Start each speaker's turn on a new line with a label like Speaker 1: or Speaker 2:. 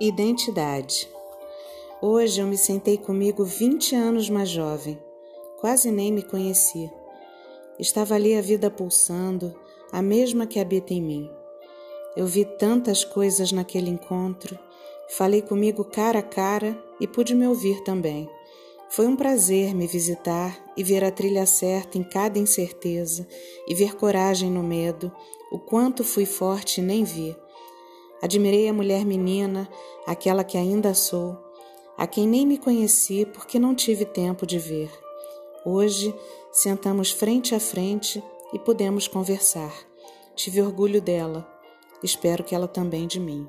Speaker 1: Identidade. Hoje eu me sentei comigo 20 anos mais jovem. Quase nem me conhecia. Estava ali a vida pulsando, a mesma que habita em mim. Eu vi tantas coisas naquele encontro, falei comigo cara a cara e pude me ouvir também. Foi um prazer me visitar e ver a trilha certa em cada incerteza e ver coragem no medo, o quanto fui forte nem vi. Admirei a mulher menina, aquela que ainda sou, a quem nem me conheci porque não tive tempo de ver. Hoje sentamos frente a frente e pudemos conversar. Tive orgulho dela, espero que ela também de mim.